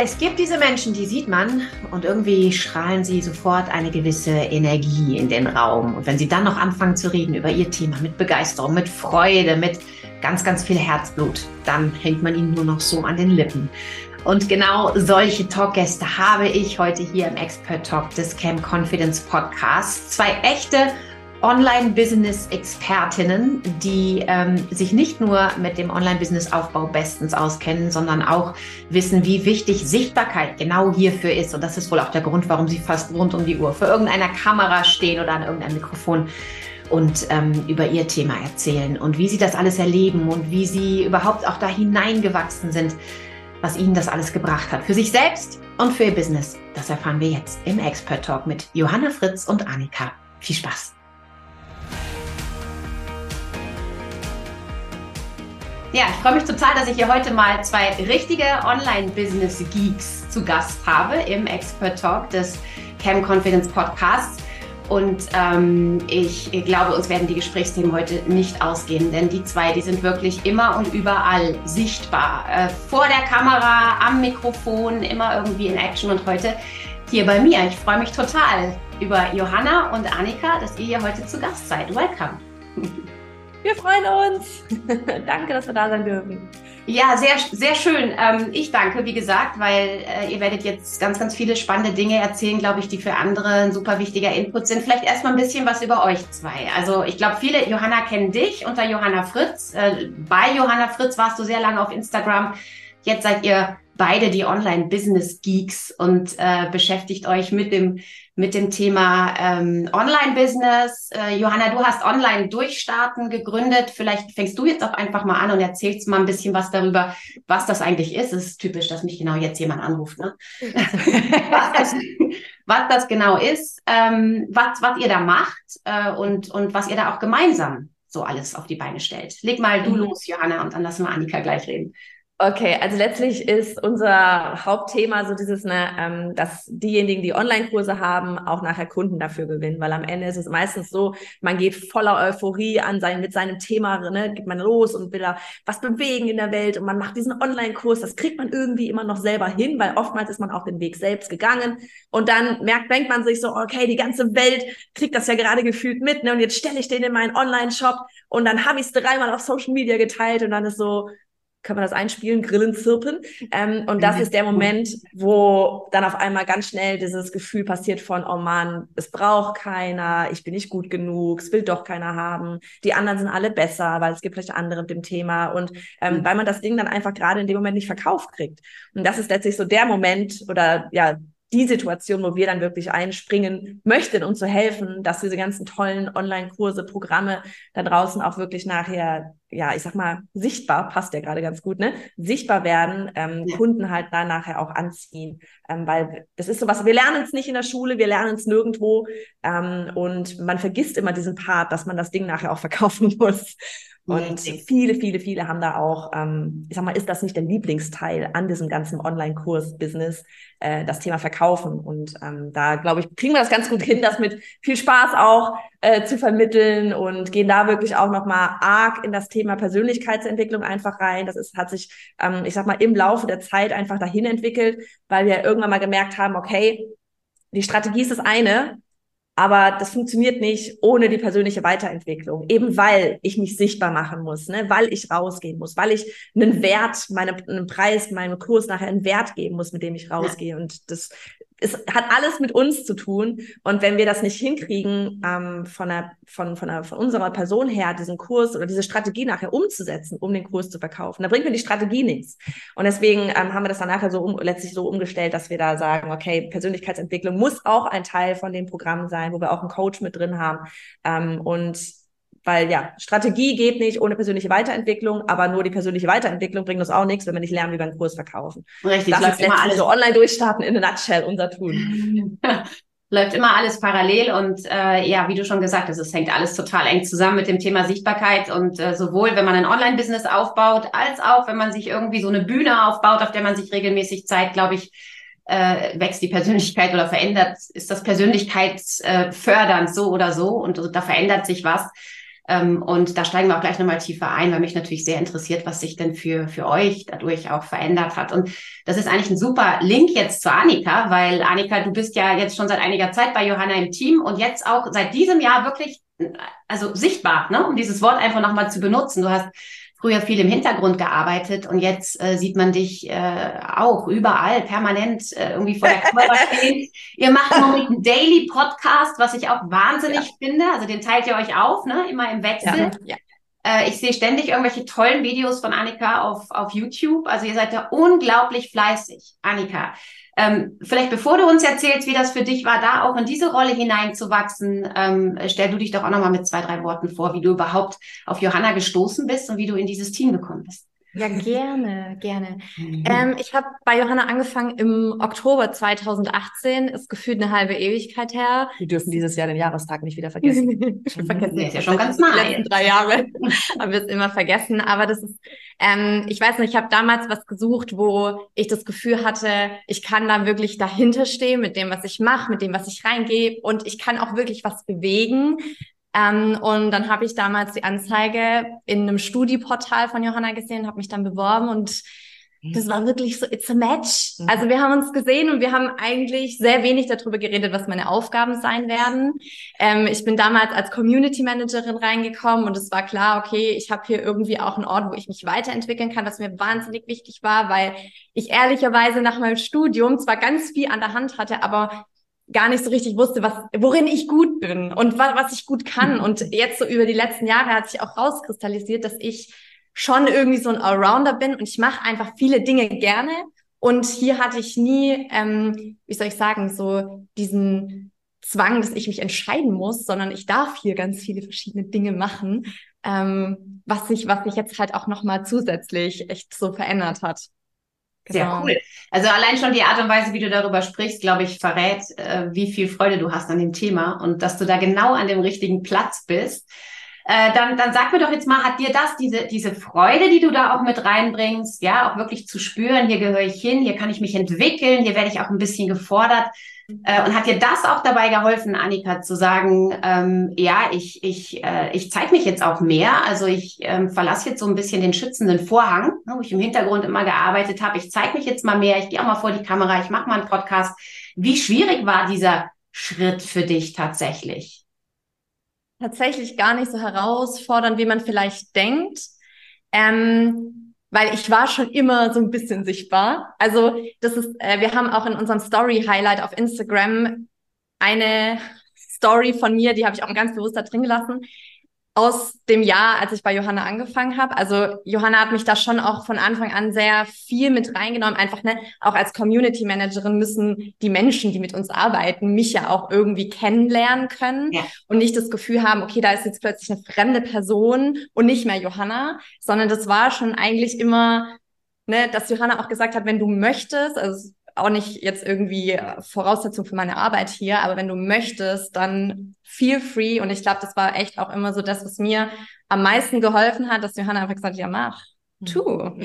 Es gibt diese Menschen, die sieht man und irgendwie strahlen sie sofort eine gewisse Energie in den Raum. Und wenn sie dann noch anfangen zu reden über ihr Thema mit Begeisterung, mit Freude, mit ganz, ganz viel Herzblut, dann hängt man ihnen nur noch so an den Lippen. Und genau solche Talkgäste habe ich heute hier im Expert Talk des Camp Confidence Podcasts. Zwei echte Online-Business-Expertinnen, die ähm, sich nicht nur mit dem Online-Business-Aufbau bestens auskennen, sondern auch wissen, wie wichtig Sichtbarkeit genau hierfür ist. Und das ist wohl auch der Grund, warum sie fast rund um die Uhr vor irgendeiner Kamera stehen oder an irgendeinem Mikrofon und ähm, über ihr Thema erzählen und wie sie das alles erleben und wie sie überhaupt auch da hineingewachsen sind, was ihnen das alles gebracht hat. Für sich selbst und für ihr Business. Das erfahren wir jetzt im Expert Talk mit Johanna Fritz und Annika. Viel Spaß! Ja, ich freue mich total, dass ich hier heute mal zwei richtige Online-Business-Geeks zu Gast habe im Expert Talk des Cam Confidence Podcasts. Und ähm, ich glaube, uns werden die Gesprächsthemen heute nicht ausgehen, denn die zwei, die sind wirklich immer und überall sichtbar. Äh, vor der Kamera, am Mikrofon, immer irgendwie in Action und heute hier bei mir. Ich freue mich total über Johanna und Annika, dass ihr hier heute zu Gast seid. Welcome. Wir freuen uns. danke, dass wir da sein dürfen. Ja, sehr, sehr schön. Ähm, ich danke, wie gesagt, weil äh, ihr werdet jetzt ganz, ganz viele spannende Dinge erzählen, glaube ich, die für andere ein super wichtiger Input sind. Vielleicht erstmal ein bisschen was über euch zwei. Also ich glaube, viele, Johanna kennen dich unter Johanna Fritz. Äh, bei Johanna Fritz warst du sehr lange auf Instagram. Jetzt seid ihr beide die Online-Business-Geeks und äh, beschäftigt euch mit dem, mit dem Thema ähm, Online-Business. Äh, Johanna, du hast Online-Durchstarten gegründet. Vielleicht fängst du jetzt auch einfach mal an und erzählst mal ein bisschen was darüber, was das eigentlich ist. Es ist typisch, dass mich genau jetzt jemand anruft. Ne? was, das, was, das, genau ist, ähm, was, was ihr da macht äh, und, und was ihr da auch gemeinsam so alles auf die Beine stellt. Leg mal du mhm. los, Johanna, und dann lassen wir Annika gleich reden. Okay, also letztlich ist unser Hauptthema so dieses, ne, ähm, dass diejenigen, die Online-Kurse haben, auch nachher Kunden dafür gewinnen, weil am Ende ist es meistens so, man geht voller Euphorie an sein, mit seinem Thema, ne, geht man los und will da was bewegen in der Welt und man macht diesen Online-Kurs, das kriegt man irgendwie immer noch selber hin, weil oftmals ist man auch den Weg selbst gegangen und dann merkt, denkt man sich so, okay, die ganze Welt kriegt das ja gerade gefühlt mit, ne, und jetzt stelle ich den in meinen Online-Shop und dann habe ich es dreimal auf Social Media geteilt und dann ist so, kann man das einspielen, Grillen zirpen. Ähm, und das ist der Moment, wo dann auf einmal ganz schnell dieses Gefühl passiert von, oh Mann, es braucht keiner, ich bin nicht gut genug, es will doch keiner haben, die anderen sind alle besser, weil es gibt vielleicht andere mit dem Thema und ähm, mhm. weil man das Ding dann einfach gerade in dem Moment nicht verkauft kriegt. Und das ist letztlich so der Moment oder ja, die Situation, wo wir dann wirklich einspringen möchten, um zu helfen, dass diese ganzen tollen Online-Kurse, Programme da draußen auch wirklich nachher, ja, ich sag mal, sichtbar, passt ja gerade ganz gut, ne? Sichtbar werden, ähm, ja. Kunden halt da nachher auch anziehen. Ähm, weil das ist so was, wir lernen es nicht in der Schule, wir lernen es nirgendwo. Ähm, und man vergisst immer diesen Part, dass man das Ding nachher auch verkaufen muss. Und viele, viele, viele haben da auch, ähm, ich sag mal, ist das nicht der Lieblingsteil an diesem ganzen Online-Kurs-Business, äh, das Thema Verkaufen. Und ähm, da, glaube ich, kriegen wir das ganz gut hin, das mit viel Spaß auch äh, zu vermitteln und gehen da wirklich auch nochmal arg in das Thema Persönlichkeitsentwicklung einfach rein. Das ist, hat sich, ähm, ich sag mal, im Laufe der Zeit einfach dahin entwickelt, weil wir irgendwann mal gemerkt haben, okay, die Strategie ist das eine, aber das funktioniert nicht ohne die persönliche Weiterentwicklung, eben weil ich mich sichtbar machen muss, ne? weil ich rausgehen muss, weil ich einen Wert, meine, einen Preis, meinem Kurs nachher einen Wert geben muss, mit dem ich rausgehe. Ja. Und das es hat alles mit uns zu tun. Und wenn wir das nicht hinkriegen, ähm, von, der, von, von, der, von unserer Person her, diesen Kurs oder diese Strategie nachher umzusetzen, um den Kurs zu verkaufen, da bringt mir die Strategie nichts. Und deswegen ähm, haben wir das dann nachher so um, letztlich so umgestellt, dass wir da sagen, okay, Persönlichkeitsentwicklung muss auch ein Teil von dem Programm sein, wo wir auch einen Coach mit drin haben. Ähm, und weil ja, Strategie geht nicht ohne persönliche Weiterentwicklung, aber nur die persönliche Weiterentwicklung bringt uns auch nichts, wenn wir nicht lernen, wie wir einen Kurs verkaufen. Richtig, das läuft immer alles so online durchstarten in a nutshell, unser Tun. läuft immer alles parallel und äh, ja, wie du schon gesagt hast, es hängt alles total eng zusammen mit dem Thema Sichtbarkeit und äh, sowohl wenn man ein Online-Business aufbaut, als auch wenn man sich irgendwie so eine Bühne aufbaut, auf der man sich regelmäßig zeigt, glaube ich, äh, wächst die Persönlichkeit oder verändert, ist das Persönlichkeitsfördernd äh, so oder so und da verändert sich was. Ähm, und da steigen wir auch gleich nochmal tiefer ein, weil mich natürlich sehr interessiert, was sich denn für, für euch dadurch auch verändert hat. Und das ist eigentlich ein super Link jetzt zu Annika, weil Annika, du bist ja jetzt schon seit einiger Zeit bei Johanna im Team und jetzt auch seit diesem Jahr wirklich, also sichtbar, ne, um dieses Wort einfach nochmal zu benutzen. Du hast früher viel im Hintergrund gearbeitet und jetzt äh, sieht man dich äh, auch überall permanent äh, irgendwie vor der Kamera stehen. Ihr macht Moment einen Daily Podcast, was ich auch wahnsinnig ja. finde. Also den teilt ihr euch auf, ne? Immer im Wechsel. Ja. Ja. Äh, ich sehe ständig irgendwelche tollen Videos von Annika auf, auf YouTube. Also ihr seid da unglaublich fleißig, Annika. Ähm, vielleicht bevor du uns erzählst, wie das für dich war, da auch in diese Rolle hineinzuwachsen, ähm, stell du dich doch auch nochmal mit zwei, drei Worten vor, wie du überhaupt auf Johanna gestoßen bist und wie du in dieses Team gekommen bist. Ja, gerne, gerne. Mhm. Ähm, ich habe bei Johanna angefangen im Oktober 2018, ist gefühlt eine halbe Ewigkeit her. Wir dürfen dieses Jahr den Jahrestag nicht wieder vergessen. wir vergessen ja schon ganz. Die letzten drei Jahre haben wir es immer vergessen. Aber das ist, ähm, ich weiß nicht, ich habe damals was gesucht, wo ich das Gefühl hatte, ich kann da wirklich dahinter stehen mit dem, was ich mache, mit dem, was ich reingebe und ich kann auch wirklich was bewegen. Ähm, und dann habe ich damals die Anzeige in einem Studieportal von Johanna gesehen, habe mich dann beworben und mhm. das war wirklich so, it's a match. Mhm. Also wir haben uns gesehen und wir haben eigentlich sehr wenig darüber geredet, was meine Aufgaben sein werden. Ähm, ich bin damals als Community Managerin reingekommen und es war klar, okay, ich habe hier irgendwie auch einen Ort, wo ich mich weiterentwickeln kann, was mir wahnsinnig wichtig war, weil ich ehrlicherweise nach meinem Studium zwar ganz viel an der Hand hatte, aber gar nicht so richtig wusste, was, worin ich gut bin und wa was ich gut kann. Mhm. Und jetzt so über die letzten Jahre hat sich auch rauskristallisiert, dass ich schon irgendwie so ein Allrounder bin und ich mache einfach viele Dinge gerne. Und hier hatte ich nie, ähm, wie soll ich sagen, so diesen Zwang, dass ich mich entscheiden muss, sondern ich darf hier ganz viele verschiedene Dinge machen, ähm, was sich, was sich jetzt halt auch nochmal zusätzlich echt so verändert hat. Sehr cool. Also allein schon die Art und Weise, wie du darüber sprichst, glaube ich, verrät, äh, wie viel Freude du hast an dem Thema und dass du da genau an dem richtigen Platz bist. Äh, dann, dann sag mir doch jetzt mal, hat dir das, diese, diese Freude, die du da auch mit reinbringst, ja, auch wirklich zu spüren, hier gehöre ich hin, hier kann ich mich entwickeln, hier werde ich auch ein bisschen gefordert. Äh, und hat dir das auch dabei geholfen, Annika, zu sagen, ähm, ja, ich, ich, äh, ich zeige mich jetzt auch mehr. Also ich ähm, verlasse jetzt so ein bisschen den schützenden Vorhang, ne, wo ich im Hintergrund immer gearbeitet habe. Ich zeige mich jetzt mal mehr, ich gehe auch mal vor die Kamera, ich mache mal einen Podcast. Wie schwierig war dieser Schritt für dich tatsächlich? Tatsächlich gar nicht so herausfordernd, wie man vielleicht denkt. Ähm, weil ich war schon immer so ein bisschen sichtbar. Also das ist, äh, wir haben auch in unserem Story Highlight auf Instagram eine Story von mir, die habe ich auch ganz bewusst da drin gelassen aus dem Jahr, als ich bei Johanna angefangen habe. Also Johanna hat mich da schon auch von Anfang an sehr viel mit reingenommen. Einfach, ne, auch als Community Managerin müssen die Menschen, die mit uns arbeiten, mich ja auch irgendwie kennenlernen können ja. und nicht das Gefühl haben, okay, da ist jetzt plötzlich eine fremde Person und nicht mehr Johanna, sondern das war schon eigentlich immer, ne, dass Johanna auch gesagt hat, wenn du möchtest, also auch nicht jetzt irgendwie äh, Voraussetzung für meine Arbeit hier, aber wenn du möchtest, dann feel free. Und ich glaube, das war echt auch immer so das, was mir am meisten geholfen hat, dass Johanna einfach gesagt hat, ja, mach, tu.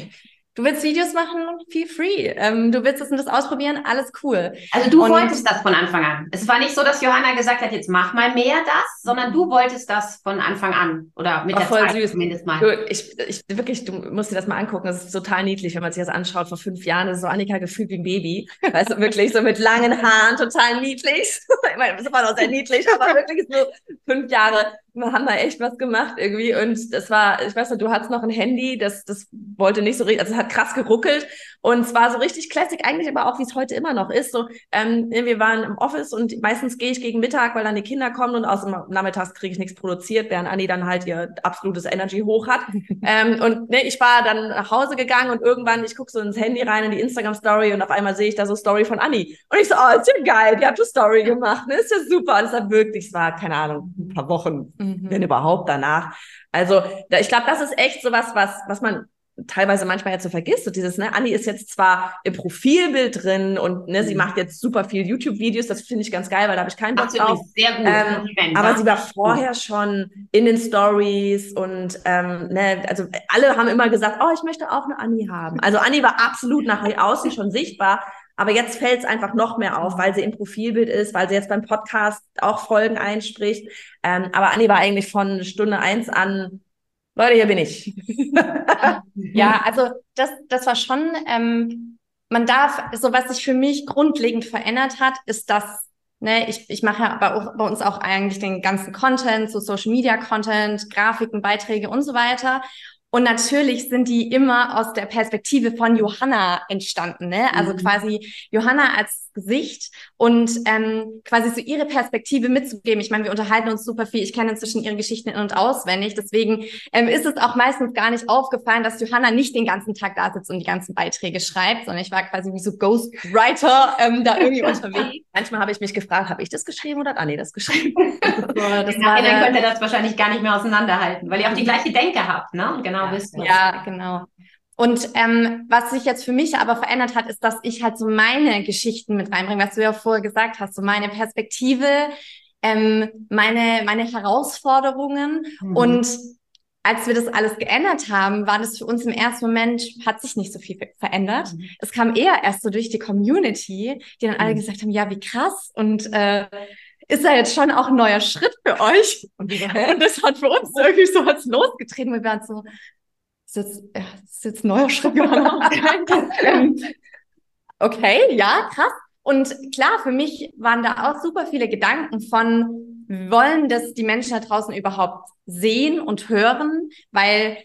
Du willst Videos machen, feel free. Ähm, du willst das und das ausprobieren, alles cool. Also du und wolltest das von Anfang an. Es war nicht so, dass Johanna gesagt hat, jetzt mach mal mehr das, sondern du wolltest das von Anfang an oder mit war der voll Zeit süß. zumindest mal. Du, ich, ich wirklich, du musst dir das mal angucken. Das ist total niedlich, wenn man sich das anschaut. Vor fünf Jahren ist so Annika gefühlt wie ein Baby. Weißt du, wirklich so mit langen Haaren, total niedlich. ich meine, das war noch sehr niedlich, aber wirklich so fünf Jahre wir haben da echt was gemacht irgendwie und das war, ich weiß nicht, du hattest noch ein Handy, das, das wollte nicht so richtig, also es hat krass geruckelt und es war so richtig classic eigentlich, aber auch wie es heute immer noch ist. So, ähm, wir waren im Office und meistens gehe ich gegen Mittag, weil dann die Kinder kommen und aus dem Nachmittags kriege ich nichts produziert, während Anni dann halt ihr absolutes Energy hoch hat. ähm, und ne, ich war dann nach Hause gegangen und irgendwann, ich gucke so ins Handy rein in die Instagram-Story und auf einmal sehe ich da so Story von Anni. Und ich so, oh, ist ja geil, die hat eine Story gemacht, ne? Ist ja super. Und es war wirklich, es war, keine Ahnung, ein paar Wochen mhm. wenn überhaupt danach. Also da, ich glaube, das ist echt so was, was, was man teilweise manchmal jetzt so vergisst. So dieses, ne, Anni ist jetzt zwar im Profilbild drin und ne, mhm. sie macht jetzt super viel YouTube-Videos, das finde ich ganz geil, weil da habe ich keinen Bock drauf. Sehr gut. Ähm, aber sie war vorher schon in den Stories und ähm, ne, also alle haben immer gesagt, oh, ich möchte auch eine Anni haben. Also Anni war absolut nach außen schon sichtbar, Aber jetzt fällt es einfach noch mehr auf, weil sie im Profilbild ist, weil sie jetzt beim Podcast auch Folgen einspricht. Ähm, aber Anni war eigentlich von Stunde eins an, Leute, hier bin ich. ja, also das, das war schon, ähm, man darf, so was sich für mich grundlegend verändert hat, ist das, ne, ich, ich mache ja bei, bei uns auch eigentlich den ganzen Content, so Social Media Content, Grafiken, Beiträge und so weiter. Und natürlich sind die immer aus der Perspektive von Johanna entstanden, ne? Also mhm. quasi Johanna als Gesicht und ähm, quasi so ihre Perspektive mitzugeben. Ich meine, wir unterhalten uns super viel. Ich kenne inzwischen ihre Geschichten in- und auswendig. Deswegen ähm, ist es auch meistens gar nicht aufgefallen, dass Johanna nicht den ganzen Tag da sitzt und die ganzen Beiträge schreibt, sondern ich war quasi wie so Ghostwriter ähm, da irgendwie unterwegs. Manchmal habe ich mich gefragt, habe ich das geschrieben oder hat Anni das geschrieben? das Im Nachhinein könnt ihr das wahrscheinlich gar nicht mehr auseinanderhalten, weil ihr auch die gleiche Denke habt, ne? Und genau ja, wisst. Ja, genau. Und ähm, was sich jetzt für mich aber verändert hat, ist, dass ich halt so meine Geschichten mit reinbringe, was du ja vorher gesagt hast, so meine Perspektive, ähm, meine, meine Herausforderungen. Mhm. Und als wir das alles geändert haben, war das für uns im ersten Moment, hat sich nicht so viel verändert. Mhm. Es kam eher erst so durch die Community, die dann mhm. alle gesagt haben, ja, wie krass. Und äh, ist ja jetzt schon auch ein neuer Schritt für euch. Und das hat für uns irgendwie so was losgetreten. Wir waren so, ist jetzt, ist jetzt ein neuer Schritt. Okay, ja, krass. Und klar, für mich waren da auch super viele Gedanken von, wollen das die Menschen da draußen überhaupt sehen und hören? Weil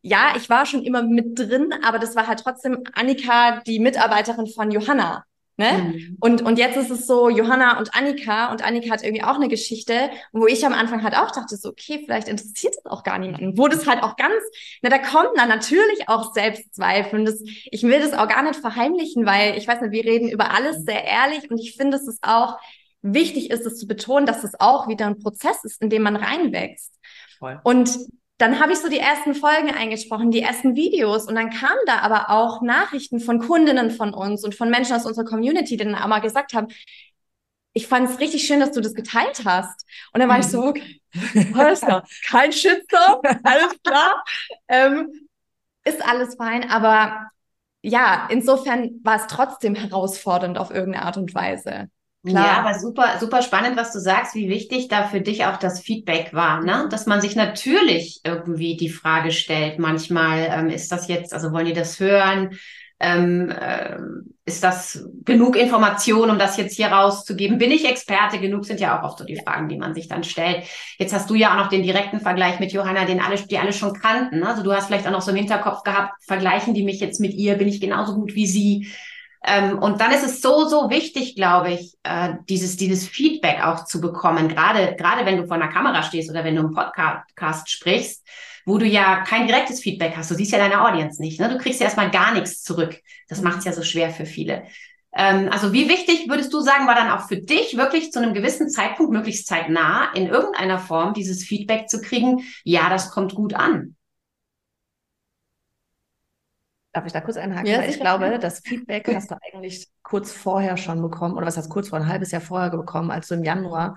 ja, ich war schon immer mit drin, aber das war halt trotzdem Annika, die Mitarbeiterin von Johanna. Ne? Mhm. Und, und jetzt ist es so, Johanna und Annika, und Annika hat irgendwie auch eine Geschichte, wo ich am Anfang halt auch dachte, so, okay, vielleicht interessiert es auch gar niemanden. Wo das halt auch ganz, na, da kommen dann natürlich auch Selbstzweifel. Und das, ich will das auch gar nicht verheimlichen, weil ich weiß nicht, wir reden über alles sehr ehrlich und ich finde, es ist auch wichtig ist, es zu betonen, dass es auch wieder ein Prozess ist, in dem man reinwächst. Voll. Und dann habe ich so die ersten Folgen eingesprochen, die ersten Videos und dann kamen da aber auch Nachrichten von Kundinnen von uns und von Menschen aus unserer Community, die dann auch mal gesagt haben, ich fand es richtig schön, dass du das geteilt hast. Und dann war mhm. ich so, mhm. okay, alles klar, kein Shitstorm, alles klar, ähm, ist alles fein, aber ja, insofern war es trotzdem herausfordernd auf irgendeine Art und Weise. Klar. Ja, aber super, super spannend, was du sagst, wie wichtig da für dich auch das Feedback war, ne? Dass man sich natürlich irgendwie die Frage stellt, manchmal, ähm, ist das jetzt, also wollen die das hören? Ähm, äh, ist das genug Information, um das jetzt hier rauszugeben? Bin ich Experte genug? Sind ja auch oft so die Fragen, die man sich dann stellt. Jetzt hast du ja auch noch den direkten Vergleich mit Johanna, den alle, die alle schon kannten. Ne? Also du hast vielleicht auch noch so im Hinterkopf gehabt, vergleichen die mich jetzt mit ihr? Bin ich genauso gut wie sie? Ähm, und dann ist es so, so wichtig, glaube ich, äh, dieses, dieses Feedback auch zu bekommen, gerade, gerade wenn du vor einer Kamera stehst oder wenn du im Podcast sprichst, wo du ja kein direktes Feedback hast. Du siehst ja deine Audience nicht. Ne? Du kriegst ja erstmal gar nichts zurück. Das mhm. macht es ja so schwer für viele. Ähm, also wie wichtig würdest du sagen, war dann auch für dich wirklich zu einem gewissen Zeitpunkt, möglichst zeitnah, in irgendeiner Form dieses Feedback zu kriegen, ja, das kommt gut an? Darf ich da kurz einhaken? Ja, ich glaube, das Feedback hast du eigentlich kurz vorher schon bekommen, oder was heißt kurz vor, ein halbes Jahr vorher bekommen, als du im Januar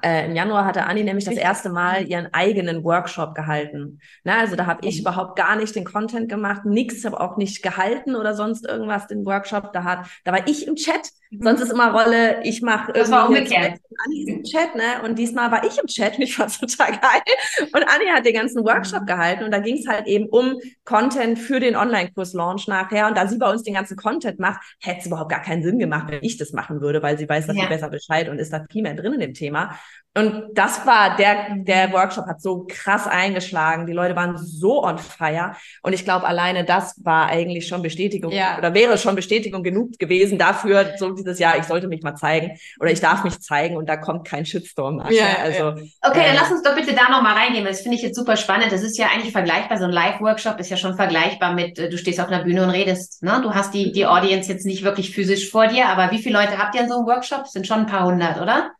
äh, Im Januar hatte Anni nämlich das erste Mal ihren eigenen Workshop gehalten. Na, also da habe ich mhm. überhaupt gar nicht den Content gemacht, nichts, habe auch nicht gehalten oder sonst irgendwas den Workshop. Da hat, da war ich im Chat. Mhm. Sonst ist immer Rolle, ich mache irgendwie Anni im Chat, ne? Und diesmal war ich im Chat und ich fand's total geil. Und Anni hat den ganzen Workshop mhm. gehalten und da ging es halt eben um Content für den Online-Kurs-Launch nachher. Und da sie bei uns den ganzen Content macht, hätte es überhaupt gar keinen Sinn gemacht, wenn ich das machen würde, weil sie weiß, dass ja. sie besser Bescheid und ist da viel mehr drin in dem Thema. Und das war, der, der Workshop hat so krass eingeschlagen. Die Leute waren so on fire. Und ich glaube, alleine das war eigentlich schon Bestätigung ja. oder wäre schon Bestätigung genug gewesen dafür, so dieses Jahr, ich sollte mich mal zeigen oder ich darf mich zeigen und da kommt kein Shitstorm nachher. Ja, also, ja. Okay, äh, dann lass uns doch bitte da nochmal reingehen. Das finde ich jetzt super spannend. Das ist ja eigentlich vergleichbar. So ein Live-Workshop ist ja schon vergleichbar mit, äh, du stehst auf einer Bühne und redest. Ne? Du hast die, die Audience jetzt nicht wirklich physisch vor dir, aber wie viele Leute habt ihr in so einem Workshop? Das sind schon ein paar hundert, oder?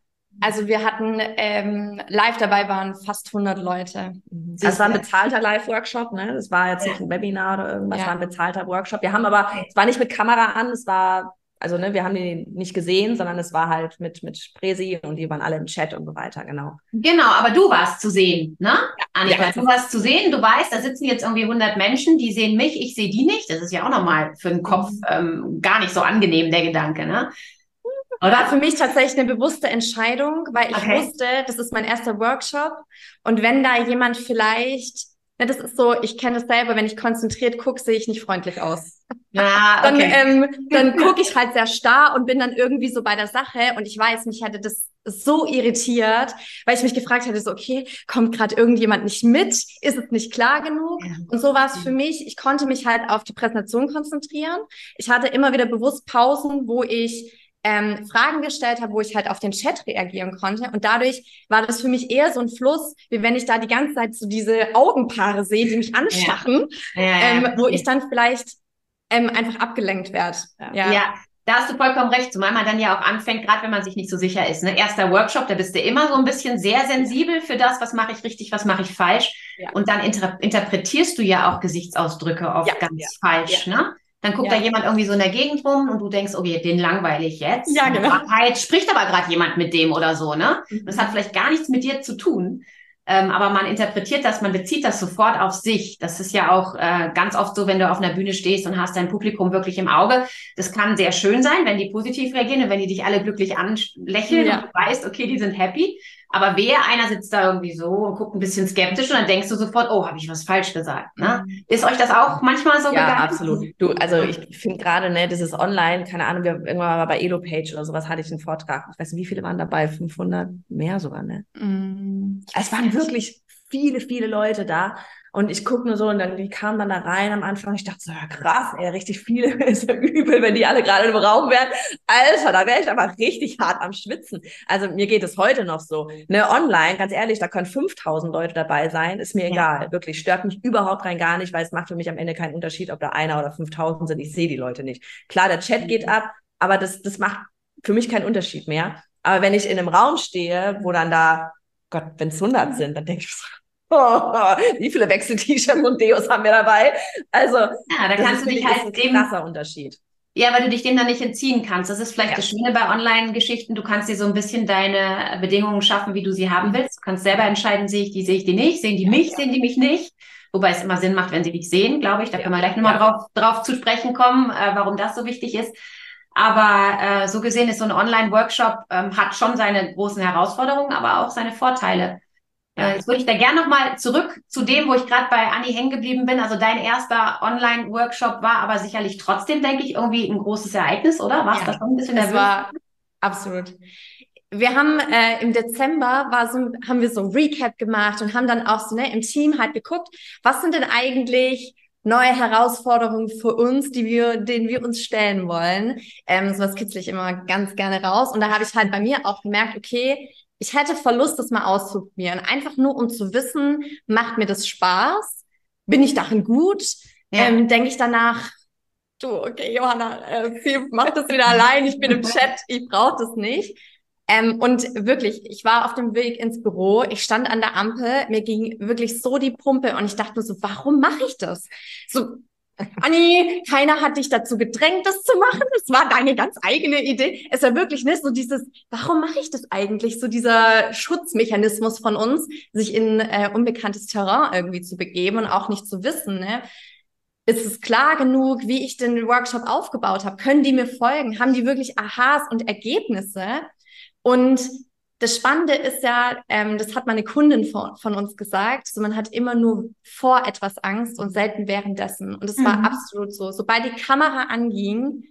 Also wir hatten ähm, live dabei waren fast 100 Leute. Mhm. Das war ein bezahlter Live-Workshop, ne? Das war jetzt nicht ein Webinar oder irgendwas, ja. war ein bezahlter Workshop. Wir haben aber, es war nicht mit Kamera an, es war Also ne, wir haben die nicht gesehen, sondern es war halt mit, mit Presi und die waren alle im Chat und so weiter, genau. Genau, aber du warst zu sehen, ne? Annika, ja. du warst zu sehen, du weißt, da sitzen jetzt irgendwie 100 Menschen, die sehen mich, ich sehe die nicht. Das ist ja auch nochmal für den Kopf ähm, gar nicht so angenehm, der Gedanke, ne? Oder? War für mich tatsächlich eine bewusste Entscheidung, weil ich okay. wusste, das ist mein erster Workshop. Und wenn da jemand vielleicht ja, das ist so, ich kenne das selber, wenn ich konzentriert gucke, sehe ich nicht freundlich aus. Ah, okay. Dann, ähm, dann gucke ich halt sehr starr und bin dann irgendwie so bei der Sache und ich weiß, mich hätte das so irritiert, weil ich mich gefragt hatte, so, okay, kommt gerade irgendjemand nicht mit? Ist es nicht klar genug? Ja. Und so war es für mich. Ich konnte mich halt auf die Präsentation konzentrieren. Ich hatte immer wieder bewusst Pausen, wo ich ähm, Fragen gestellt habe, wo ich halt auf den Chat reagieren konnte. Und dadurch war das für mich eher so ein Fluss, wie wenn ich da die ganze Zeit so diese Augenpaare sehe, die mich anstarren, ja. Ja, ähm, wo ich dann vielleicht ähm, einfach abgelenkt werde. Ja. ja. Da hast du vollkommen recht, zumal man dann ja auch anfängt, gerade wenn man sich nicht so sicher ist. Ne? Erster Workshop, da bist du immer so ein bisschen sehr sensibel für das, was mache ich richtig, was mache ich falsch. Ja. Und dann inter interpretierst du ja auch Gesichtsausdrücke oft ja, ganz ja. falsch. Ne? Dann guckt ja. da jemand irgendwie so in der Gegend rum und du denkst, okay, den langweile ich jetzt. Ja, genau. Jetzt spricht aber gerade jemand mit dem oder so, ne? Mhm. Das hat vielleicht gar nichts mit dir zu tun. Ähm, aber man interpretiert das, man bezieht das sofort auf sich. Das ist ja auch äh, ganz oft so, wenn du auf einer Bühne stehst und hast dein Publikum wirklich im Auge. Das kann sehr schön sein, wenn die positiv reagieren und wenn die dich alle glücklich anlächeln ja. und du weißt, okay, die sind happy. Aber wer einer sitzt da irgendwie so und guckt ein bisschen skeptisch und dann denkst du sofort, oh, habe ich was falsch gesagt. Ne? Mhm. Ist euch das auch manchmal so ja, gegangen? Ja, absolut. Du, also ich finde gerade, ne, das ist online, keine Ahnung, wir, irgendwann mal bei Elopage oder sowas hatte ich einen Vortrag. Ich weiß nicht, wie viele waren dabei? 500? Mehr sogar, ne? Mhm. Es waren wirklich viele, viele Leute da. Und ich gucke nur so und dann, die kamen dann da rein am Anfang. Ich dachte so, ja krass, ey, richtig viele ist ja übel, wenn die alle gerade im Raum wären. Alter, da wäre ich aber richtig hart am Schwitzen. Also mir geht es heute noch so. Ne, online, ganz ehrlich, da können 5000 Leute dabei sein, ist mir ja. egal. Wirklich, stört mich überhaupt rein gar nicht, weil es macht für mich am Ende keinen Unterschied, ob da einer oder 5000 sind. Ich sehe die Leute nicht. Klar, der Chat geht ab, aber das, das macht für mich keinen Unterschied mehr. Aber wenn ich in einem Raum stehe, wo dann da, Gott, wenn es 100 sind, dann denke ich so, wie viele Wechsel-T-Shirts und Deos haben wir dabei? Also, ja, da kannst du dich halt ein krasser Unterschied. Ja, weil du dich dem dann nicht entziehen kannst. Das ist vielleicht ja. das Schöne bei Online-Geschichten. Du kannst dir so ein bisschen deine Bedingungen schaffen, wie du sie haben willst. Du kannst selber entscheiden, sehe ich die, sehe ich die nicht, sehen die mich, ja. sehen die mich nicht. Wobei es immer Sinn macht, wenn sie dich sehen, glaube ich. Da ja. können wir gleich nochmal drauf, drauf zu sprechen kommen, äh, warum das so wichtig ist. Aber äh, so gesehen ist so ein Online-Workshop, ähm, hat schon seine großen Herausforderungen, aber auch seine Vorteile. Äh, jetzt würde ich da gerne nochmal zurück zu dem, wo ich gerade bei Anni hängen geblieben bin. Also dein erster Online-Workshop war aber sicherlich trotzdem, denke ich, irgendwie ein großes Ereignis, oder? Warst ja, das schon ein bisschen nervös? war absolut. Wir haben äh, im Dezember war so, haben wir so ein Recap gemacht und haben dann auch so ne, im Team halt geguckt, was sind denn eigentlich neue Herausforderungen für uns, die wir, denen wir uns stellen wollen. Ähm, sowas kitzle ich immer ganz gerne raus. Und da habe ich halt bei mir auch gemerkt, okay, ich hätte Verlust, das mal auszuprobieren. Einfach nur, um zu wissen, macht mir das Spaß? Bin ich darin gut? Ja. Ähm, Denke ich danach, du, okay, Johanna, äh, mach das wieder allein, ich bin im Chat, ich brauche das nicht. Ähm, und wirklich, ich war auf dem Weg ins Büro, ich stand an der Ampel, mir ging wirklich so die Pumpe und ich dachte nur so, warum mache ich das? So, Anni, keiner hat dich dazu gedrängt, das zu machen. Es war deine ganz eigene Idee. Es war wirklich nicht so dieses, warum mache ich das eigentlich? So dieser Schutzmechanismus von uns, sich in äh, unbekanntes Terrain irgendwie zu begeben und auch nicht zu wissen, ne? Ist es klar genug, wie ich den Workshop aufgebaut habe? Können die mir folgen? Haben die wirklich Aha's und Ergebnisse? Und das Spannende ist ja, ähm, das hat meine Kundin von, von uns gesagt, so man hat immer nur vor etwas Angst und selten währenddessen. Und es mhm. war absolut so. Sobald die Kamera anging,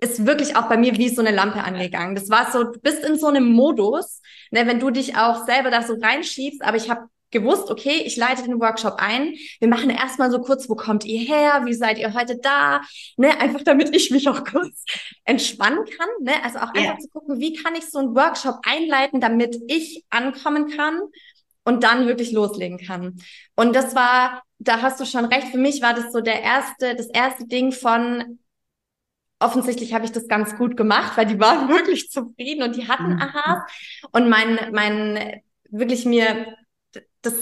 ist wirklich auch bei mir wie so eine Lampe angegangen. Das war so, du bist in so einem Modus, ne, wenn du dich auch selber da so reinschiebst, aber ich habe gewusst, okay, ich leite den Workshop ein. Wir machen erstmal so kurz, wo kommt ihr her? Wie seid ihr heute da? Ne, einfach damit ich mich auch kurz entspannen kann. Ne? Also auch einfach yeah. zu gucken, wie kann ich so einen Workshop einleiten, damit ich ankommen kann und dann wirklich loslegen kann. Und das war, da hast du schon recht, für mich war das so der erste, das erste Ding von, offensichtlich habe ich das ganz gut gemacht, weil die waren wirklich zufrieden und die hatten mhm. Aha's. Und mein, mein, wirklich mir das,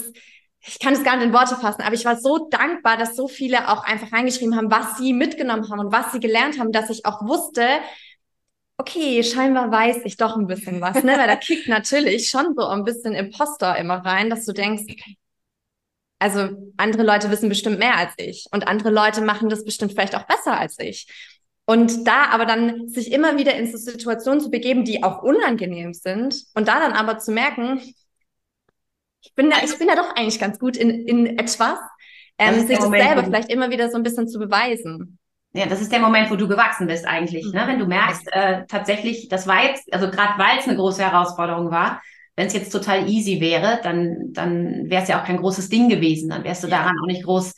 ich kann es gar nicht in Worte fassen, aber ich war so dankbar, dass so viele auch einfach reingeschrieben haben, was sie mitgenommen haben und was sie gelernt haben, dass ich auch wusste, okay, scheinbar weiß ich doch ein bisschen was, ne? Weil da kickt natürlich schon so ein bisschen Imposter immer rein, dass du denkst, also andere Leute wissen bestimmt mehr als ich und andere Leute machen das bestimmt vielleicht auch besser als ich. Und da aber dann sich immer wieder in so Situationen zu begeben, die auch unangenehm sind und da dann aber zu merken, ich bin da, ich bin da doch eigentlich ganz gut in, in etwas, ähm, sich das selber vielleicht immer wieder so ein bisschen zu beweisen. Ja, das ist der Moment, wo du gewachsen bist eigentlich. Mhm. Ne? Wenn du merkst, äh, tatsächlich, das war jetzt, also gerade weil es eine große Herausforderung war, wenn es jetzt total easy wäre, dann, dann wäre es ja auch kein großes Ding gewesen. Dann wärst du daran auch nicht groß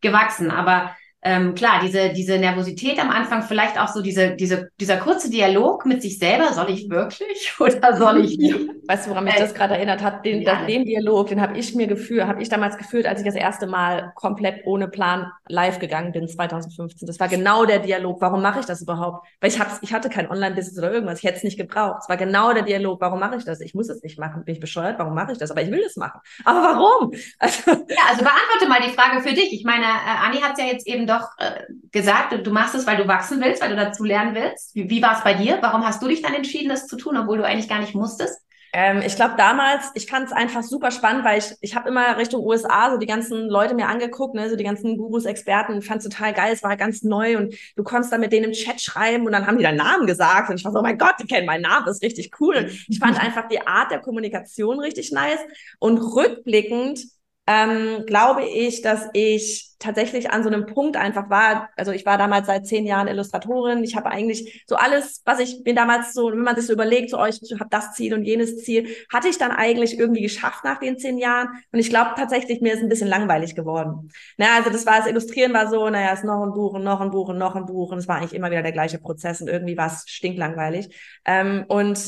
gewachsen. Aber ähm, klar, diese, diese Nervosität am Anfang, vielleicht auch so diese, diese, dieser kurze Dialog mit sich selber, soll ich wirklich oder soll ich nicht? Weißt du, woran mich äh, das gerade erinnert hat? Den, ja. den Dialog, den habe ich mir gefühlt, habe ich damals gefühlt, als ich das erste Mal komplett ohne Plan live gegangen bin, 2015. Das war genau der Dialog. Warum mache ich das überhaupt? Weil ich, hab's, ich hatte kein Online-Business oder irgendwas. Ich hätte es nicht gebraucht. Es war genau der Dialog. Warum mache ich das? Ich muss es nicht machen. Bin ich bescheuert? Warum mache ich das? Aber ich will es machen. Aber warum? Also, ja, also beantworte mal die Frage für dich. Ich meine, äh, Anni hat es ja jetzt eben doch äh, gesagt, du machst es, weil du wachsen willst, weil du dazu lernen willst. Wie, wie war es bei dir? Warum hast du dich dann entschieden, das zu tun, obwohl du eigentlich gar nicht musstest? Ähm, ich glaube damals, ich fand es einfach super spannend, weil ich, ich habe immer Richtung USA so die ganzen Leute mir angeguckt, ne, so die ganzen Gurus, Experten, fand es total geil, es war ganz neu und du konntest dann mit denen im Chat schreiben und dann haben die deinen Namen gesagt und ich war so, oh mein Gott, die kennen meinen Namen, das ist richtig cool. Und ich fand einfach die Art der Kommunikation richtig nice und rückblickend ähm, glaube ich, dass ich tatsächlich an so einem Punkt einfach war. Also ich war damals seit zehn Jahren Illustratorin. Ich habe eigentlich so alles, was ich mir damals so, wenn man sich so überlegt, so, oh, ich habe das Ziel und jenes Ziel, hatte ich dann eigentlich irgendwie geschafft nach den zehn Jahren. Und ich glaube tatsächlich, mir ist ein bisschen langweilig geworden. Na, also das war das Illustrieren war so, naja, es ist noch ein Buch und noch ein Buch und noch ein Buch und es war eigentlich immer wieder der gleiche Prozess und irgendwie war es stinklangweilig. Ähm, und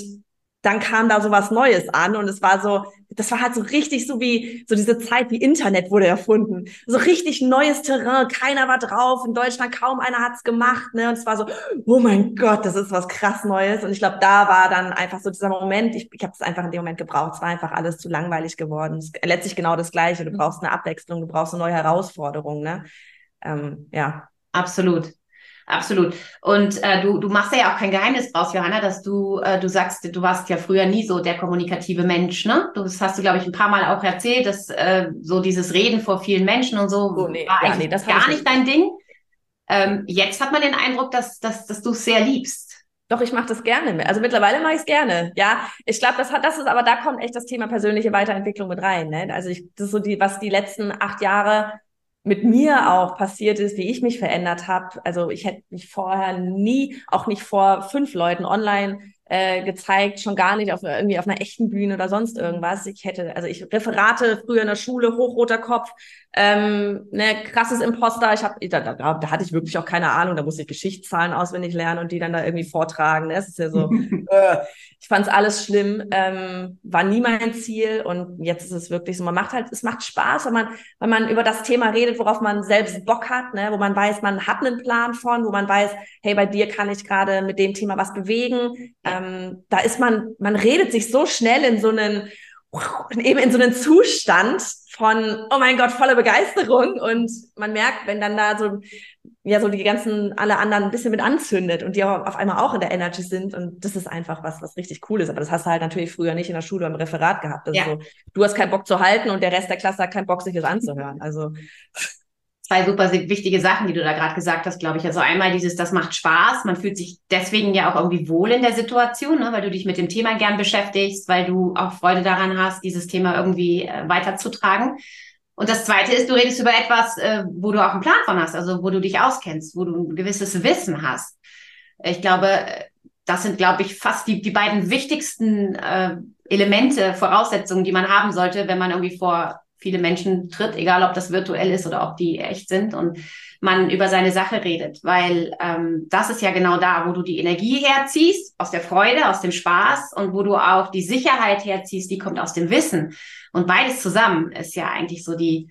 dann kam da so was Neues an und es war so, das war halt so richtig so wie so diese Zeit, wie Internet wurde erfunden. So richtig neues Terrain, keiner war drauf, in Deutschland kaum einer hat's gemacht, ne? Und es war so, oh mein Gott, das ist was krass Neues. Und ich glaube, da war dann einfach so dieser Moment, ich, ich habe es einfach in dem Moment gebraucht, es war einfach alles zu langweilig geworden. Letztlich genau das Gleiche. Du brauchst eine Abwechslung, du brauchst eine neue Herausforderung, ne? Ähm, ja. Absolut. Absolut. Und äh, du, du machst ja auch kein Geheimnis draus, Johanna, dass du, äh, du sagst, du warst ja früher nie so der kommunikative Mensch, ne? Du, das hast du, glaube ich, ein paar Mal auch erzählt, dass äh, so dieses Reden vor vielen Menschen und so oh, nee, war ja, eigentlich nee, gar nicht dein Ding. Ähm, jetzt hat man den Eindruck, dass, dass, dass du es sehr liebst. Doch, ich mache das gerne. Also mittlerweile mache ich es gerne. Ja, ich glaube, das hat, das ist, aber da kommt echt das Thema persönliche Weiterentwicklung mit rein. Ne? Also ich, das ist so die, was die letzten acht Jahre mit mir auch passiert ist, wie ich mich verändert habe. Also ich hätte mich vorher nie, auch nicht vor fünf Leuten online äh, gezeigt, schon gar nicht auf irgendwie auf einer echten Bühne oder sonst irgendwas. Ich hätte, also ich Referate früher in der Schule, hochroter Kopf, ähm, ne, krasses Imposter. Ich habe, da, da, da hatte ich wirklich auch keine Ahnung. Da musste ich Geschichtszahlen auswendig lernen und die dann da irgendwie vortragen. Das ist ja so. äh, ich fand es alles schlimm, ähm, war nie mein Ziel und jetzt ist es wirklich so. Man macht halt, es macht Spaß, wenn man, wenn man über das Thema redet, worauf man selbst Bock hat, ne, wo man weiß, man hat einen Plan von, wo man weiß, hey, bei dir kann ich gerade mit dem Thema was bewegen. Ähm, da ist man, man redet sich so schnell in so einen eben in so einen Zustand von, oh mein Gott, voller Begeisterung. Und man merkt, wenn dann da so, ja, so die ganzen, alle anderen ein bisschen mit anzündet und die auf einmal auch in der Energy sind. Und das ist einfach was, was richtig cool ist. Aber das hast du halt natürlich früher nicht in der Schule im Referat gehabt. Also ja. so, du hast keinen Bock zu halten und der Rest der Klasse hat keinen Bock, sich das anzuhören. Also zwei super wichtige Sachen, die du da gerade gesagt hast, glaube ich. Also einmal dieses, das macht Spaß. Man fühlt sich deswegen ja auch irgendwie wohl in der Situation, ne? weil du dich mit dem Thema gern beschäftigst, weil du auch Freude daran hast, dieses Thema irgendwie äh, weiterzutragen. Und das zweite ist, du redest über etwas, äh, wo du auch einen Plan von hast, also wo du dich auskennst, wo du ein gewisses Wissen hast. Ich glaube, das sind, glaube ich, fast die, die beiden wichtigsten äh, Elemente, Voraussetzungen, die man haben sollte, wenn man irgendwie vor viele Menschen tritt, egal ob das virtuell ist oder ob die echt sind und man über seine Sache redet, weil ähm, das ist ja genau da, wo du die Energie herziehst, aus der Freude, aus dem Spaß und wo du auch die Sicherheit herziehst, die kommt aus dem Wissen. Und beides zusammen ist ja eigentlich so die,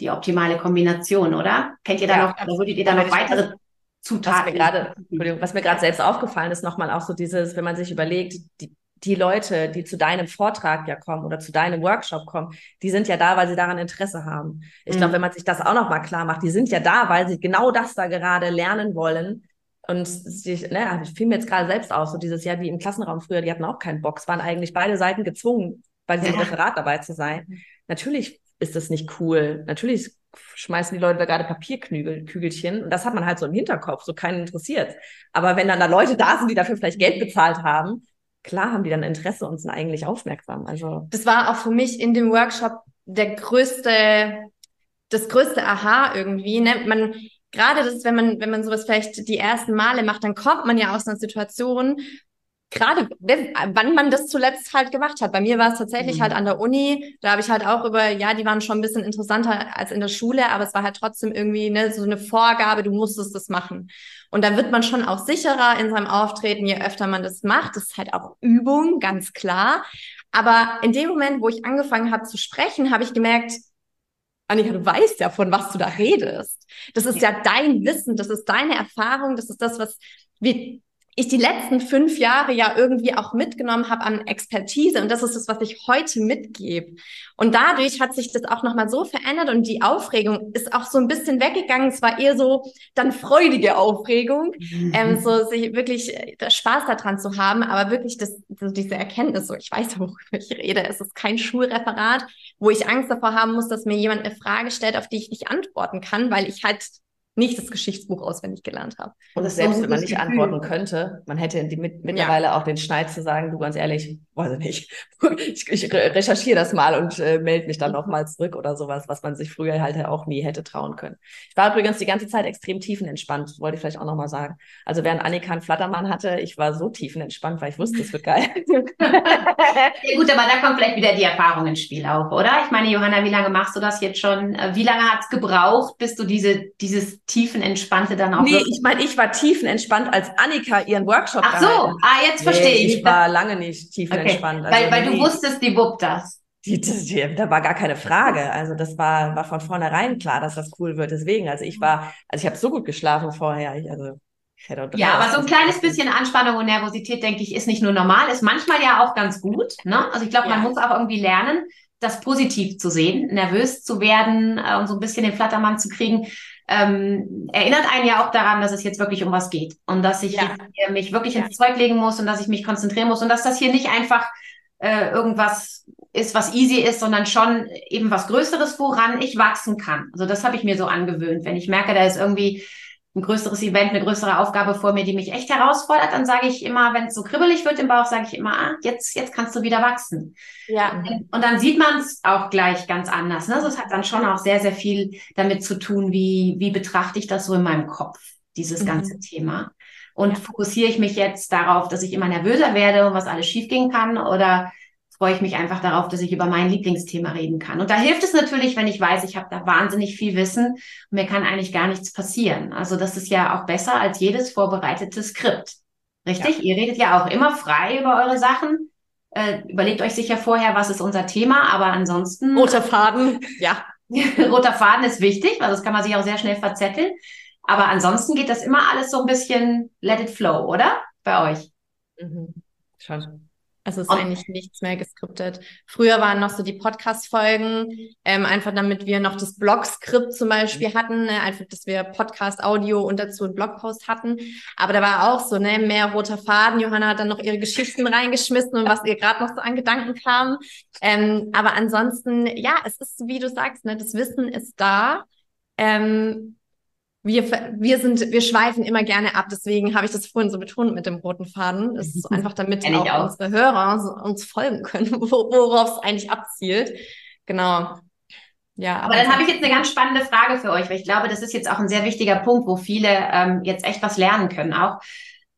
die optimale Kombination, oder? Kennt ihr da ja, noch, oder würdet ihr da noch weitere Zutaten? Was mir gerade, was mir gerade selbst aufgefallen ist, nochmal auch so dieses, wenn man sich überlegt, die, die Leute, die zu deinem Vortrag ja kommen oder zu deinem Workshop kommen, die sind ja da, weil sie daran Interesse haben. Ich mhm. glaube, wenn man sich das auch nochmal klar macht, die sind ja da, weil sie genau das da gerade lernen wollen. Und sich, ne, fiel mir jetzt gerade selbst auf, so dieses Jahr, die im Klassenraum früher, die hatten auch keinen Box, waren eigentlich beide Seiten gezwungen, bei diesem ja. Referat dabei zu sein. Natürlich ist das nicht cool. Natürlich schmeißen die Leute da gerade Papierkügelchen und das hat man halt so im Hinterkopf, so keinen interessiert. Aber wenn dann da Leute da sind, die dafür vielleicht Geld bezahlt haben, klar haben die dann Interesse und sind eigentlich aufmerksam. Also das war auch für mich in dem Workshop der größte, das größte Aha irgendwie. Ne? Man gerade das, wenn man wenn man sowas vielleicht die ersten Male macht, dann kommt man ja aus einer Situation, gerade wann man das zuletzt halt gemacht hat. Bei mir war es tatsächlich mhm. halt an der Uni. Da habe ich halt auch über, ja, die waren schon ein bisschen interessanter als in der Schule, aber es war halt trotzdem irgendwie ne, so eine Vorgabe, du musstest das machen. Und da wird man schon auch sicherer in seinem Auftreten, je öfter man das macht. Das ist halt auch Übung, ganz klar. Aber in dem Moment, wo ich angefangen habe zu sprechen, habe ich gemerkt, Annika, du weißt ja, von was du da redest. Das ist ja. ja dein Wissen, das ist deine Erfahrung, das ist das, was wir ich die letzten fünf Jahre ja irgendwie auch mitgenommen habe an Expertise. Und das ist das, was ich heute mitgebe. Und dadurch hat sich das auch nochmal so verändert und die Aufregung ist auch so ein bisschen weggegangen. Es war eher so dann freudige Aufregung, mhm. ähm, so sich wirklich äh, Spaß daran zu haben, aber wirklich das, so diese Erkenntnis, so ich weiß, worüber ich rede. Es ist kein Schulreferat, wo ich Angst davor haben muss, dass mir jemand eine Frage stellt, auf die ich nicht antworten kann, weil ich halt nicht das Geschichtsbuch auswendig gelernt habe. Und das selbst, wenn man nicht Gefühl. antworten könnte, man hätte die mit, mittlerweile ja. auch den Schneid zu sagen, du ganz ehrlich, weiß ich nicht, ich, ich recherchiere das mal und äh, melde mich dann nochmal zurück oder sowas, was man sich früher halt auch nie hätte trauen können. Ich war übrigens die ganze Zeit extrem tiefenentspannt, wollte ich vielleicht auch nochmal sagen. Also während Annika einen Flattermann hatte, ich war so tiefenentspannt, weil ich wusste, es wird geil. ja gut, aber da kommt vielleicht wieder die Erfahrung ins Spiel auch, oder? Ich meine, Johanna, wie lange machst du das jetzt schon? Äh, wie lange hat es gebraucht, bis du diese, dieses tiefenentspannte dann auch. Nee, ich meine, ich war tiefenentspannt, als Annika ihren Workshop Ach so, ah, jetzt verstehe nee, ich. Ich war lange nicht tiefenentspannt. Okay. Also weil, weil du wusstest, die wuppt das. Die, die, die, da war gar keine Frage. Also das war, war von vornherein klar, dass das cool wird. Deswegen, also ich war, also ich habe so gut geschlafen vorher. Ich, also ja, aber so ein kleines bisschen Anspannung und Nervosität, denke ich, ist nicht nur normal, ist manchmal ja auch ganz gut. Ne? Also ich glaube, man muss auch irgendwie lernen, das positiv zu sehen, nervös zu werden äh, und so ein bisschen den Flattermann zu kriegen ähm, erinnert einen ja auch daran, dass es jetzt wirklich um was geht und dass ich ja. mich wirklich ja. ins Zeug legen muss und dass ich mich konzentrieren muss und dass das hier nicht einfach äh, irgendwas ist, was easy ist, sondern schon eben was Größeres, woran ich wachsen kann. Also das habe ich mir so angewöhnt. Wenn ich merke, da ist irgendwie ein größeres Event, eine größere Aufgabe vor mir, die mich echt herausfordert, dann sage ich immer, wenn es so kribbelig wird im Bauch, sage ich immer, ah, jetzt, jetzt kannst du wieder wachsen. Ja. Und dann sieht man es auch gleich ganz anders. Ne? Also es hat dann schon auch sehr, sehr viel damit zu tun, wie, wie betrachte ich das so in meinem Kopf, dieses mhm. ganze Thema. Und ja. fokussiere ich mich jetzt darauf, dass ich immer nervöser werde und was alles schiefgehen kann oder freue ich mich einfach darauf, dass ich über mein Lieblingsthema reden kann. Und da hilft es natürlich, wenn ich weiß, ich habe da wahnsinnig viel Wissen und mir kann eigentlich gar nichts passieren. Also das ist ja auch besser als jedes vorbereitete Skript. Richtig? Ja. Ihr redet ja auch immer frei über eure Sachen. Äh, überlegt euch sicher vorher, was ist unser Thema, aber ansonsten. Roter Faden, ja. Roter Faden ist wichtig, weil das kann man sich auch sehr schnell verzetteln. Aber ansonsten geht das immer alles so ein bisschen let it flow, oder? Bei euch. Mhm. Schon. Also es ist eigentlich nichts mehr geskriptet. Früher waren noch so die Podcast-Folgen, ähm, einfach damit wir noch das Blog-Skript zum Beispiel hatten, ne? einfach, dass wir Podcast-Audio und dazu einen Blogpost hatten. Aber da war auch so, ne, mehr roter Faden. Johanna hat dann noch ihre Geschichten reingeschmissen und was ihr gerade noch so an Gedanken kam. Ähm, aber ansonsten, ja, es ist, wie du sagst, ne, das Wissen ist da. Ähm, wir, wir sind, wir schweifen immer gerne ab. Deswegen habe ich das vorhin so betont mit dem roten Faden. Das ist einfach, damit auch, auch, unsere Hörer uns folgen können, worauf es eigentlich abzielt. Genau. Ja, aber, aber dann habe ich jetzt eine ganz spannende Frage für euch, weil ich glaube, das ist jetzt auch ein sehr wichtiger Punkt, wo viele ähm, jetzt echt was lernen können auch.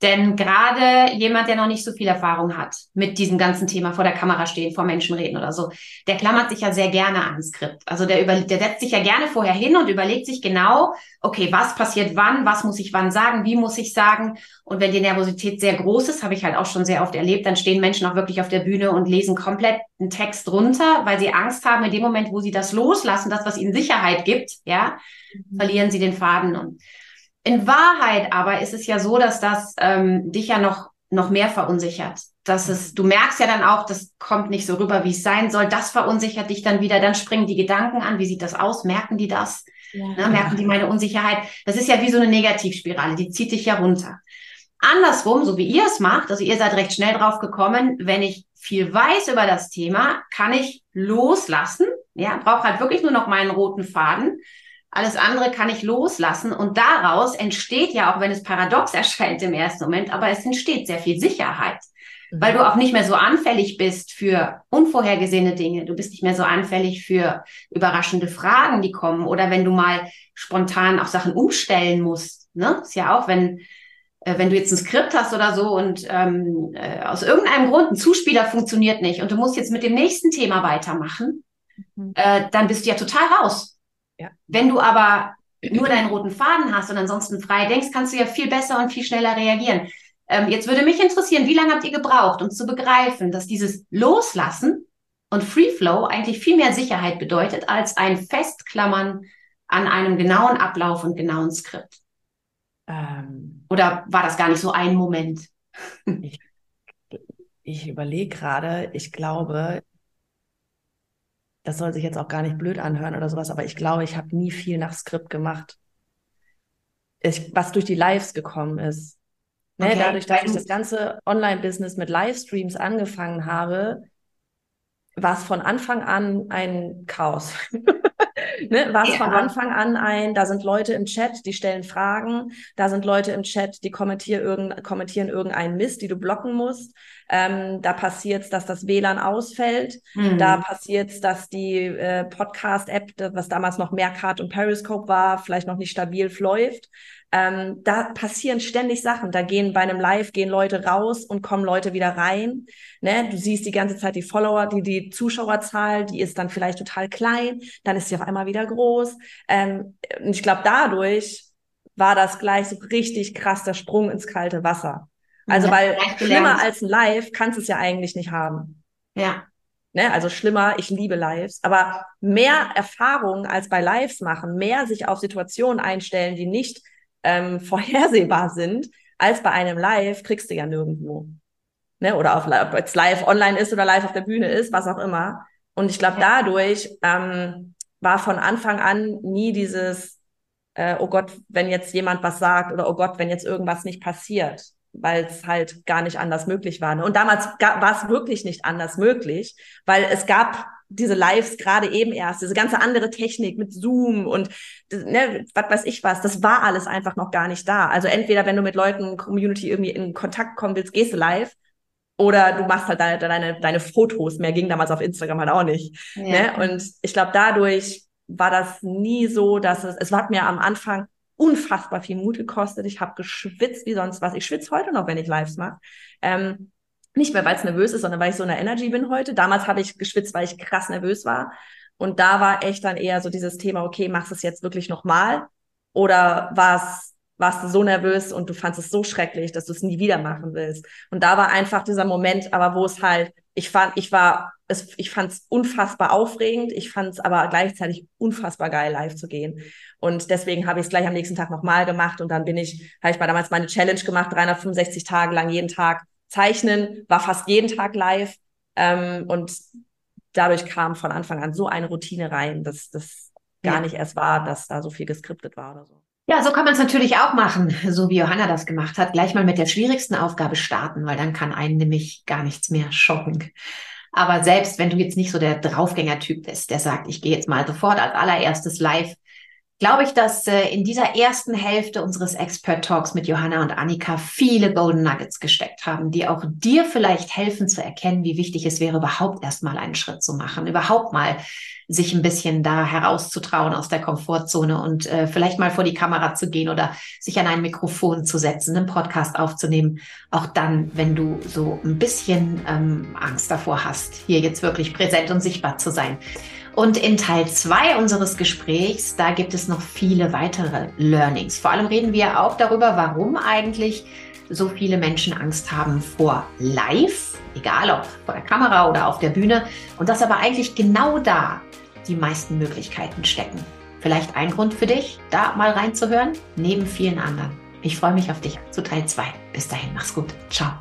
Denn gerade jemand, der noch nicht so viel Erfahrung hat mit diesem ganzen Thema vor der Kamera stehen, vor Menschen reden oder so, der klammert sich ja sehr gerne an Skript. Also der, über, der setzt sich ja gerne vorher hin und überlegt sich genau, okay, was passiert wann, was muss ich wann sagen, wie muss ich sagen. Und wenn die Nervosität sehr groß ist, habe ich halt auch schon sehr oft erlebt, dann stehen Menschen auch wirklich auf der Bühne und lesen komplett einen Text runter, weil sie Angst haben, in dem Moment, wo sie das loslassen, das, was ihnen Sicherheit gibt, ja, mhm. verlieren sie den Faden. Und in Wahrheit aber ist es ja so, dass das ähm, dich ja noch, noch mehr verunsichert. dass es, du merkst ja dann auch, das kommt nicht so rüber, wie es sein soll. Das verunsichert dich dann wieder. Dann springen die Gedanken an. Wie sieht das aus? Merken die das? Ja. Ne, merken die meine Unsicherheit? Das ist ja wie so eine Negativspirale. Die zieht dich ja runter. Andersrum, so wie ihr es macht, also ihr seid recht schnell drauf gekommen, wenn ich viel weiß über das Thema, kann ich loslassen. Ja, brauche halt wirklich nur noch meinen roten Faden. Alles andere kann ich loslassen und daraus entsteht ja, auch wenn es paradox erscheint im ersten Moment, aber es entsteht sehr viel Sicherheit weil du auch nicht mehr so anfällig bist für unvorhergesehene Dinge. Du bist nicht mehr so anfällig für überraschende Fragen, die kommen oder wenn du mal spontan auch Sachen umstellen musst. Ne? Ist ja auch, wenn äh, wenn du jetzt ein Skript hast oder so und ähm, äh, aus irgendeinem Grund ein Zuspieler funktioniert nicht und du musst jetzt mit dem nächsten Thema weitermachen, mhm. äh, dann bist du ja total raus. Ja. Wenn du aber nur deinen roten Faden hast und ansonsten frei denkst, kannst du ja viel besser und viel schneller reagieren. Ähm, jetzt würde mich interessieren, wie lange habt ihr gebraucht, um zu begreifen, dass dieses Loslassen und Free Flow eigentlich viel mehr Sicherheit bedeutet als ein Festklammern an einem genauen Ablauf und genauen Skript? Ähm, Oder war das gar nicht so ein Moment? ich, ich überlege gerade, ich glaube, das soll sich jetzt auch gar nicht blöd anhören oder sowas, aber ich glaube, ich habe nie viel nach Skript gemacht. Ich, was durch die Lives gekommen ist. Ne, okay. Dadurch, dass ich das ganze Online-Business mit Livestreams angefangen habe, war es von Anfang an ein Chaos. ne, war es ja. von Anfang an ein, da sind Leute im Chat, die stellen Fragen, da sind Leute im Chat, die kommentieren, irgend, kommentieren irgendeinen Mist, die du blocken musst. Ähm, da passiert es, dass das WLAN ausfällt. Mhm. Da passiert es, dass die äh, Podcast-App, was damals noch Meerkat und Periscope war, vielleicht noch nicht stabil läuft. Ähm, da passieren ständig Sachen. Da gehen bei einem Live gehen Leute raus und kommen Leute wieder rein. Ne? Du siehst die ganze Zeit die Follower, die die Zuschauerzahl, die ist dann vielleicht total klein, dann ist sie auf einmal wieder groß. Ähm, und ich glaube, dadurch war das gleich so richtig krass der Sprung ins kalte Wasser. Also weil schlimmer als ein Live kannst du es ja eigentlich nicht haben. Ja. Ne, also schlimmer, ich liebe Lives, aber mehr Erfahrung als bei Lives machen, mehr sich auf Situationen einstellen, die nicht ähm, vorhersehbar sind, als bei einem Live, kriegst du ja nirgendwo. Ne? Oder auf, ob es live online ist oder live auf der Bühne ist, was auch immer. Und ich glaube, dadurch ähm, war von Anfang an nie dieses, äh, oh Gott, wenn jetzt jemand was sagt oder oh Gott, wenn jetzt irgendwas nicht passiert, weil es halt gar nicht anders möglich war. Ne? Und damals war es wirklich nicht anders möglich, weil es gab diese Lives gerade eben erst, diese ganze andere Technik mit Zoom und ne, was weiß ich was, das war alles einfach noch gar nicht da. Also entweder, wenn du mit Leuten, Community irgendwie in Kontakt kommen willst, gehst du live oder du machst halt deine, deine, deine Fotos. Mehr ging damals auf Instagram halt auch nicht. Ja. Ne? Und ich glaube, dadurch war das nie so, dass es, es hat mir am Anfang unfassbar viel Mut gekostet. Ich habe geschwitzt wie sonst was. Ich schwitze heute noch, wenn ich Lives mache. Ähm, nicht mehr, weil es nervös ist, sondern weil ich so in der Energy bin heute. Damals habe ich geschwitzt, weil ich krass nervös war. Und da war echt dann eher so dieses Thema, okay, machst du es jetzt wirklich nochmal? Oder war's, warst du so nervös und du fandest es so schrecklich, dass du es nie wieder machen willst? Und da war einfach dieser Moment, aber wo es halt, ich fand, ich war, es, ich fand es unfassbar aufregend, ich fand es aber gleichzeitig unfassbar geil, live zu gehen. Und deswegen habe ich es gleich am nächsten Tag nochmal gemacht und dann bin ich, habe ich mal damals meine Challenge gemacht, 365 Tage lang jeden Tag Zeichnen war fast jeden Tag live ähm, und dadurch kam von Anfang an so eine Routine rein, dass das gar ja. nicht erst war, dass da so viel geskriptet war oder so. Ja, so kann man es natürlich auch machen, so wie Johanna das gemacht hat. Gleich mal mit der schwierigsten Aufgabe starten, weil dann kann einen nämlich gar nichts mehr schocken. Aber selbst wenn du jetzt nicht so der Draufgänger-Typ bist, der sagt, ich gehe jetzt mal sofort als allererstes live glaube ich, dass äh, in dieser ersten Hälfte unseres Expert Talks mit Johanna und Annika viele Golden Nuggets gesteckt haben, die auch dir vielleicht helfen zu erkennen, wie wichtig es wäre, überhaupt erstmal einen Schritt zu machen, überhaupt mal sich ein bisschen da herauszutrauen aus der Komfortzone und äh, vielleicht mal vor die Kamera zu gehen oder sich an ein Mikrofon zu setzen, einen Podcast aufzunehmen. Auch dann, wenn du so ein bisschen ähm, Angst davor hast, hier jetzt wirklich präsent und sichtbar zu sein. Und in Teil 2 unseres Gesprächs, da gibt es noch viele weitere Learnings. Vor allem reden wir auch darüber, warum eigentlich so viele Menschen Angst haben vor Live, egal ob vor der Kamera oder auf der Bühne, und dass aber eigentlich genau da die meisten Möglichkeiten stecken. Vielleicht ein Grund für dich, da mal reinzuhören, neben vielen anderen. Ich freue mich auf dich zu Teil 2. Bis dahin, mach's gut. Ciao.